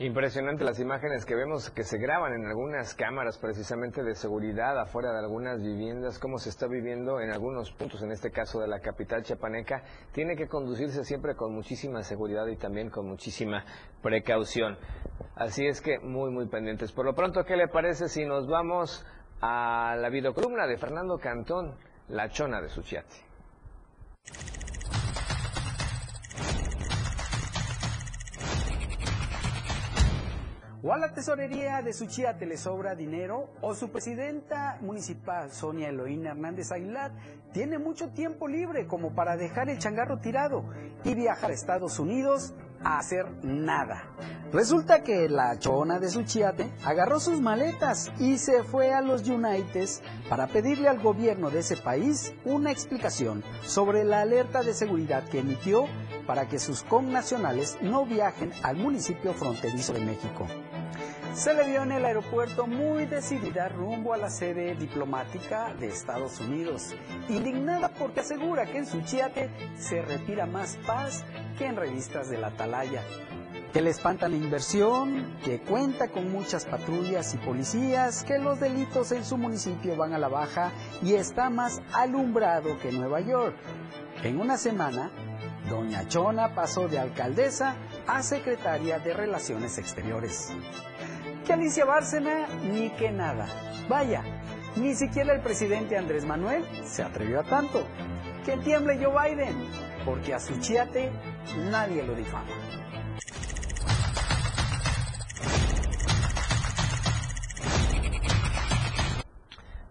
Impresionante las imágenes que vemos que se graban en algunas cámaras precisamente de seguridad afuera de algunas viviendas, cómo se está viviendo en algunos puntos, en este caso de la capital chiapaneca. Tiene que conducirse siempre con muchísima seguridad y también con muchísima precaución. Así es que muy, muy pendientes. Por lo pronto, ¿qué le parece si nos vamos a la videocolumna de Fernando Cantón, La Chona de Suchiate? O a la tesorería de Suchiate le sobra dinero, o su presidenta municipal, Sonia Eloína Hernández Aguilar, tiene mucho tiempo libre como para dejar el changarro tirado y viajar a Estados Unidos a hacer nada. Resulta que la chona de Suchiate agarró sus maletas y se fue a los Unites para pedirle al gobierno de ese país una explicación sobre la alerta de seguridad que emitió para que sus connacionales no viajen al municipio fronterizo de México. Se le vio en el aeropuerto muy decidida rumbo a la sede diplomática de Estados Unidos, indignada porque asegura que en Suchiate se respira más paz que en revistas de la Atalaya que le espanta la inversión, que cuenta con muchas patrullas y policías, que los delitos en su municipio van a la baja y está más alumbrado que Nueva York. En una semana, Doña Chona pasó de alcaldesa a secretaria de Relaciones Exteriores. Que Alicia Bárcena ni que nada. Vaya, ni siquiera el presidente Andrés Manuel se atrevió a tanto. Que tiemble Joe Biden, porque a su chiate nadie lo difama.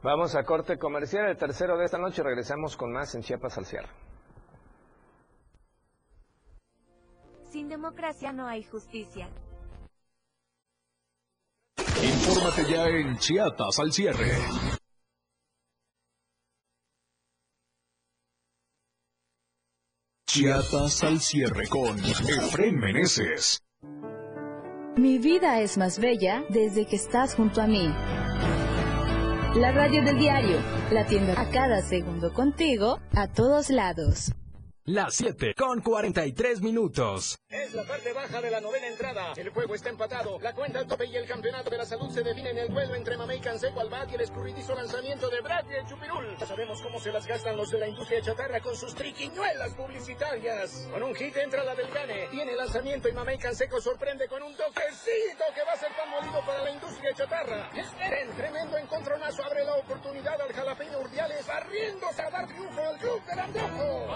Vamos a corte comercial, el tercero de esta noche. Regresamos con más en Chiapas al cierre. Sin democracia no hay justicia. Infórmate ya en Chiapas al cierre. Chiapas al cierre con Efren Meneses. Mi vida es más bella desde que estás junto a mí. La radio del diario, latiendo a cada segundo contigo, a todos lados. Las 7 con 43 minutos. Es la parte baja de la novena entrada. El juego está empatado. La cuenta al tope y el campeonato de la salud se define en el duelo entre Mamey Canseco al bat y el escurridizo lanzamiento de Brad y el Chupirul. Ya sabemos cómo se las gastan los de la industria chatarra con sus triquiñuelas publicitarias. Con un hit entra la del Gane. Tiene lanzamiento y Mamey Canseco sorprende con un toquecito que va a ser pan molido para la industria chatarra. Esperen, tremendo encontronazo abre la oportunidad al jalapeño Urdiales barriéndose a dar triunfo al club del antojo.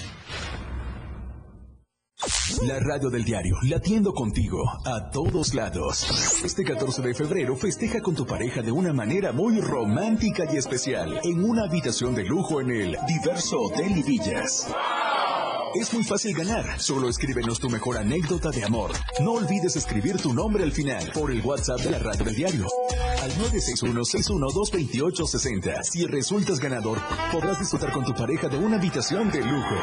La radio del diario, latiendo contigo a todos lados. Este 14 de febrero festeja con tu pareja de una manera muy romántica y especial en una habitación de lujo en el Diverso Hotel y Villas. Es muy fácil ganar. Solo escríbenos tu mejor anécdota de amor. No olvides escribir tu nombre al final por el WhatsApp de la radio del diario. Al 961-612-2860. Si resultas ganador, podrás disfrutar con tu pareja de una habitación de lujo.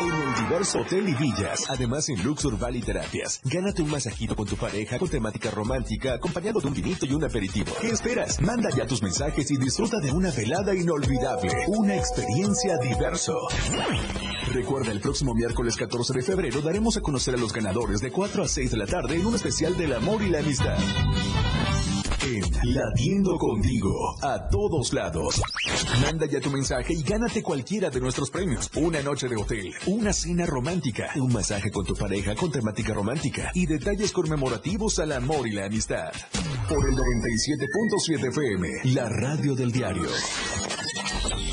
En el Diverso Hotel y Villas, además en Luxur Valley Terapias. Gánate un masajito con tu pareja con temática romántica, acompañado de un vinito y un aperitivo. ¿Qué esperas? Manda ya tus mensajes y disfruta de una velada inolvidable. Una experiencia diverso. Recuerda, el próximo miércoles 14 de febrero daremos a conocer a los ganadores de 4 a 6 de la tarde en un especial del amor y la amistad. En Latiendo Contigo a todos lados. Manda ya tu mensaje y gánate cualquiera de nuestros premios. Una noche de hotel, una cena romántica, un masaje con tu pareja con temática romántica y detalles conmemorativos al amor y la amistad. Por el 97.7 FM, la radio del diario.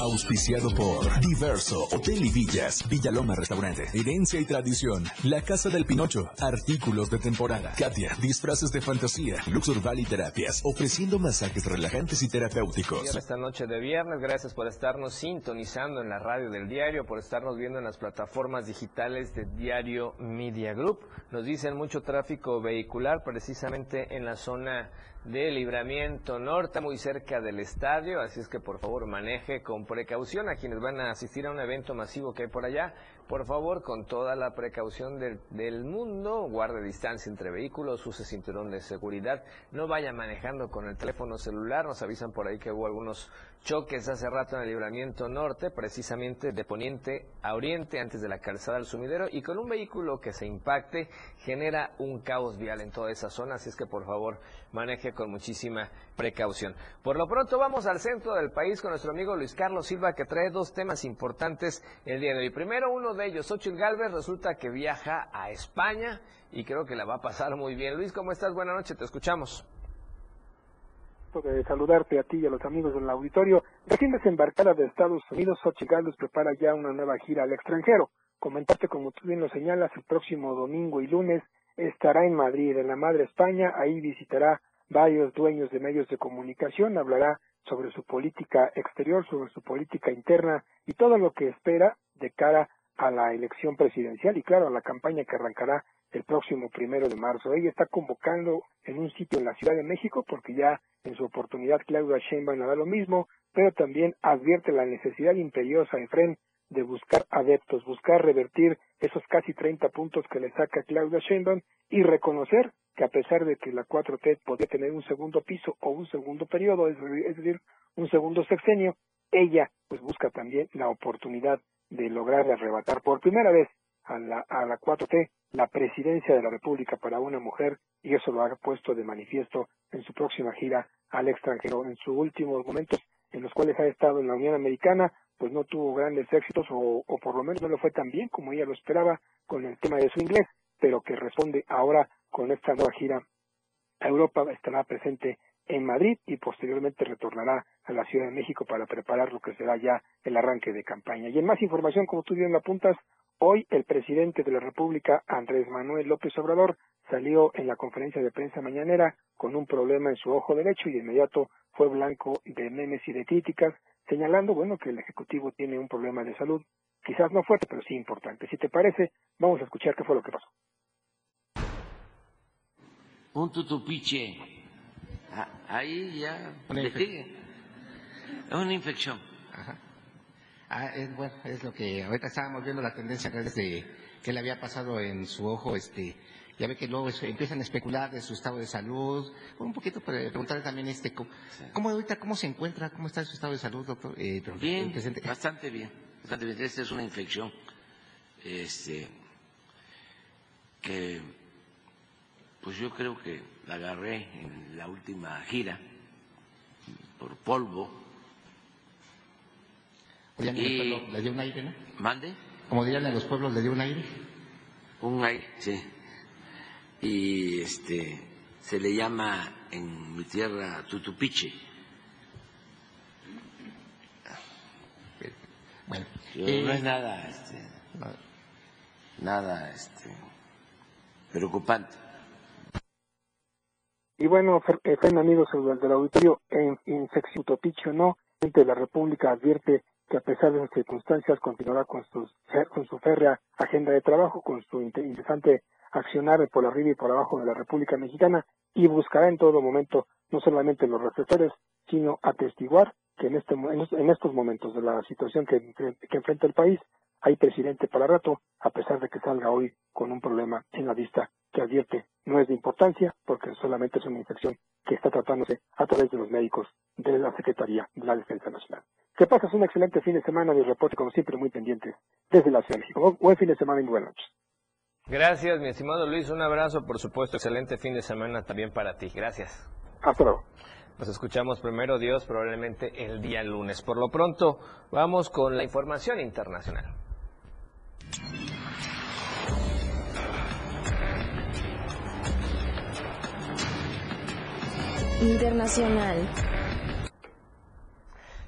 Auspiciado por Diverso, Hotel y Villas, Villaloma Restaurante, Herencia y Tradición, La Casa del Pinocho, Artículos de Temporada, Katia, Disfraces de Fantasía, Luxur Valley Terapias, ofreciendo masajes relajantes y terapéuticos. Esta noche de viernes, gracias por estarnos sintonizando en la radio del diario, por estarnos viendo en las plataformas digitales de Diario Media Group. Nos dicen mucho tráfico vehicular precisamente en la zona de Libramiento Norte, muy cerca del estadio, así es que por favor maneje con precaución a quienes van a asistir a un evento masivo que hay por allá. Por favor, con toda la precaución del, del mundo, guarde distancia entre vehículos, use cinturón de seguridad, no vaya manejando con el teléfono celular. Nos avisan por ahí que hubo algunos choques hace rato en el libramiento norte, precisamente de poniente a oriente, antes de la calzada al sumidero, y con un vehículo que se impacte genera un caos vial en toda esa zona, así es que por favor maneje con muchísima precaución. Por lo pronto vamos al centro del país con nuestro amigo Luis Carlos Silva que trae dos temas importantes el día de hoy. Primero uno de ellos, Ochil Galvez, resulta que viaja a España y creo que la va a pasar muy bien. Luis, ¿cómo estás? Buenas noches, te escuchamos de saludarte a ti y a los amigos del auditorio. Recién desembarcada de Estados Unidos, Xochitl prepara ya una nueva gira al extranjero. Comentarte, como tú bien lo señalas, el próximo domingo y lunes estará en Madrid, en la Madre España. Ahí visitará varios dueños de medios de comunicación, hablará sobre su política exterior, sobre su política interna y todo lo que espera de cara a la elección presidencial y claro, a la campaña que arrancará el próximo primero de marzo. Ella está convocando en un sitio en la Ciudad de México porque ya en su oportunidad Claudia Sheinbaum da lo mismo, pero también advierte la necesidad imperiosa de Fren de buscar adeptos, buscar revertir esos casi 30 puntos que le saca Claudia Sheinbaum y reconocer que a pesar de que la 4T podría tener un segundo piso o un segundo periodo, es decir, un segundo sexenio, ella pues busca también la oportunidad de lograr arrebatar por primera vez a la, a la 4T la presidencia de la República para una mujer y eso lo ha puesto de manifiesto en su próxima gira al extranjero. En sus últimos momentos en los cuales ha estado en la Unión Americana, pues no tuvo grandes éxitos o, por lo menos no lo fue tan bien como ella lo esperaba con el tema de su inglés, pero que responde ahora con esta nueva gira a Europa, estará presente en Madrid y posteriormente retornará a la Ciudad de México para preparar lo que será ya el arranque de campaña. Y en más información, como tú bien lo apuntas, Hoy el presidente de la República, Andrés Manuel López Obrador, salió en la conferencia de prensa mañanera con un problema en su ojo derecho y de inmediato fue blanco de memes y de críticas, señalando, bueno, que el Ejecutivo tiene un problema de salud, quizás no fuerte, pero sí importante. Si te parece, vamos a escuchar qué fue lo que pasó. Un tutupiche, ahí ya, una infección. Ah, es, bueno, es lo que ahorita estábamos viendo la tendencia desde que le había pasado en su ojo, este, ya ve que luego empiezan a especular de su estado de salud. Un poquito para preguntarle también este, ¿cómo, ahorita cómo se encuentra, cómo está su estado de salud, doctor? Eh, bien, bastante bien, bastante bien. Esta es una infección, este, que, pues yo creo que la agarré en la última gira por polvo ¿Le dio un aire, no? ¿Mande? Como dirían en los pueblos, ¿le dio un aire? Un aire, sí. Y este se le llama en mi tierra tutupiche. Bueno, no es nada, este, nada, este, preocupante. Y bueno, eh, Fen, amigos del auditorio, en infección tutupiche o no, de la República advierte que a pesar de sus circunstancias continuará con, con su férrea agenda de trabajo, con su interesante accionar por arriba y por abajo de la República Mexicana y buscará en todo momento no solamente los reflectores, sino atestiguar que en, este, en estos momentos de la situación que, que enfrenta el país hay presidente para rato, a pesar de que salga hoy con un problema en la vista que advierte no es de importancia porque solamente es una infección que está tratándose a través de los médicos de la Secretaría de la Defensa Nacional. Que pases un excelente fin de semana, mi reporte como siempre muy pendiente desde la Ciudad de México. Buen fin de semana y buenas noches. Gracias, mi estimado Luis. Un abrazo, por supuesto. Excelente fin de semana también para ti. Gracias. Hasta luego. Nos escuchamos primero Dios probablemente el día lunes. Por lo pronto, vamos con la información internacional. Internacional.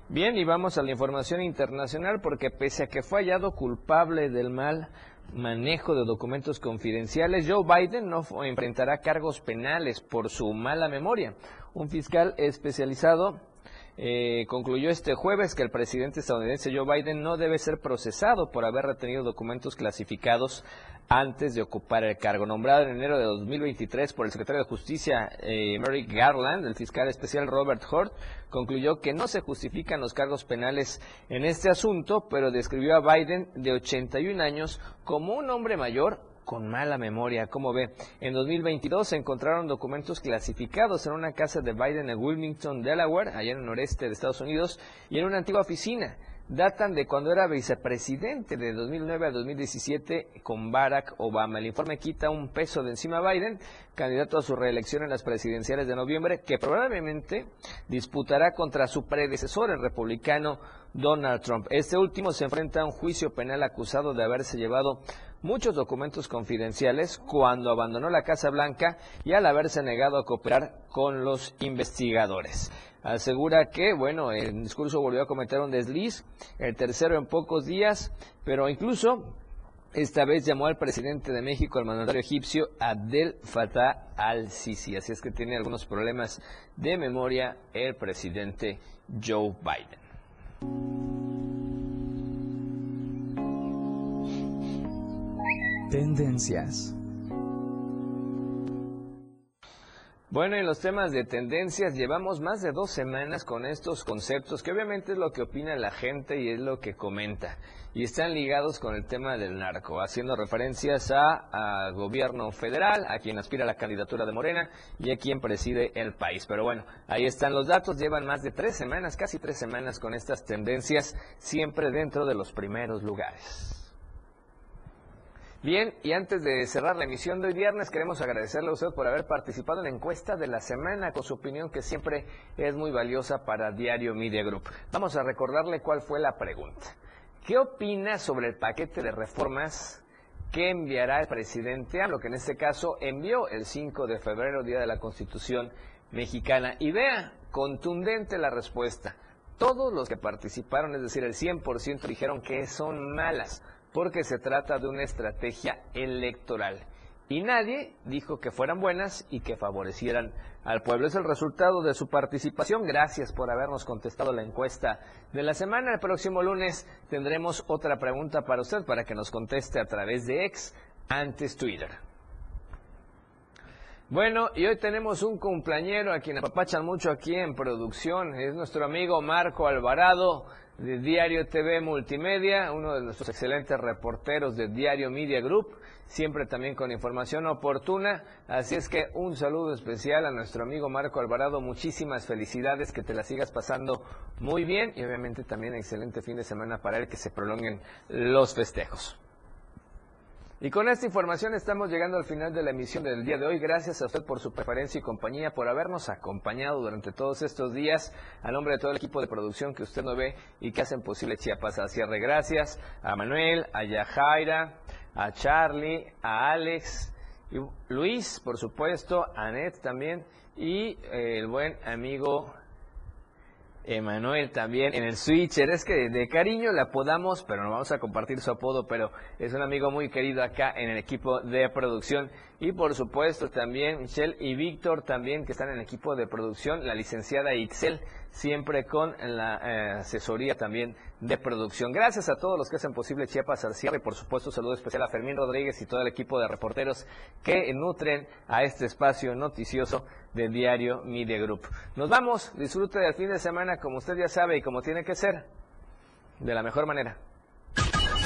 Bien, y vamos a la información internacional porque pese a que fue hallado culpable del mal manejo de documentos confidenciales, Joe Biden no enfrentará cargos penales por su mala memoria. Un fiscal especializado eh, concluyó este jueves que el presidente estadounidense Joe Biden no debe ser procesado por haber retenido documentos clasificados antes de ocupar el cargo. Nombrado en enero de 2023 por el secretario de Justicia eh, Merrick Garland, el fiscal especial Robert Hort concluyó que no se justifican los cargos penales en este asunto, pero describió a Biden de 81 años como un hombre mayor con mala memoria. Como ve, en 2022 se encontraron documentos clasificados en una casa de Biden en Wilmington, Delaware, allá en el noreste de Estados Unidos, y en una antigua oficina datan de cuando era vicepresidente de 2009 a 2017 con Barack Obama. El informe quita un peso de encima a Biden, candidato a su reelección en las presidenciales de noviembre, que probablemente disputará contra su predecesor, el republicano Donald Trump. Este último se enfrenta a un juicio penal acusado de haberse llevado muchos documentos confidenciales cuando abandonó la Casa Blanca y al haberse negado a cooperar con los investigadores asegura que, bueno, el discurso volvió a cometer un desliz, el tercero en pocos días, pero incluso esta vez llamó al presidente de México, el mandatario egipcio Abdel Fattah al-Sisi. Así es que tiene algunos problemas de memoria el presidente Joe Biden. Tendencias. Bueno, en los temas de tendencias llevamos más de dos semanas con estos conceptos, que obviamente es lo que opina la gente y es lo que comenta. Y están ligados con el tema del narco, haciendo referencias a, gobierno federal, a quien aspira a la candidatura de Morena y a quien preside el país. Pero bueno, ahí están los datos, llevan más de tres semanas, casi tres semanas con estas tendencias, siempre dentro de los primeros lugares. Bien, y antes de cerrar la emisión de hoy viernes, queremos agradecerle a usted por haber participado en la encuesta de la semana con su opinión que siempre es muy valiosa para Diario Media Group. Vamos a recordarle cuál fue la pregunta. ¿Qué opina sobre el paquete de reformas que enviará el presidente lo que en este caso envió el 5 de febrero, Día de la Constitución Mexicana? Y vea, contundente la respuesta. Todos los que participaron, es decir, el 100%, dijeron que son malas porque se trata de una estrategia electoral. Y nadie dijo que fueran buenas y que favorecieran al pueblo. Es el resultado de su participación. Gracias por habernos contestado la encuesta de la semana. El próximo lunes tendremos otra pregunta para usted para que nos conteste a través de ex antes Twitter. Bueno, y hoy tenemos un cumpleañero a quien apapachan mucho aquí en producción. Es nuestro amigo Marco Alvarado de Diario TV Multimedia, uno de nuestros excelentes reporteros de Diario Media Group, siempre también con información oportuna. Así es que un saludo especial a nuestro amigo Marco Alvarado, muchísimas felicidades, que te la sigas pasando muy bien y obviamente también excelente fin de semana para que se prolonguen los festejos. Y con esta información estamos llegando al final de la emisión del día de hoy. Gracias a usted por su preferencia y compañía, por habernos acompañado durante todos estos días. A nombre de todo el equipo de producción que usted no ve y que hacen posible Chiapas al cierre. Gracias a Manuel, a Yajaira, a Charlie, a Alex, Luis, por supuesto, a Anet también y el buen amigo Emanuel también en el switcher. Es que de cariño le apodamos, pero no vamos a compartir su apodo, pero es un amigo muy querido acá en el equipo de producción. Y por supuesto también Michelle y Víctor también que están en el equipo de producción, la licenciada Ixel, siempre con la eh, asesoría también de producción. Gracias a todos los que hacen posible Chiapas al cierre y por supuesto saludo especial a Fermín Rodríguez y todo el equipo de reporteros que nutren a este espacio noticioso de Diario Media Group. Nos vamos, disfrute del fin de semana como usted ya sabe y como tiene que ser, de la mejor manera.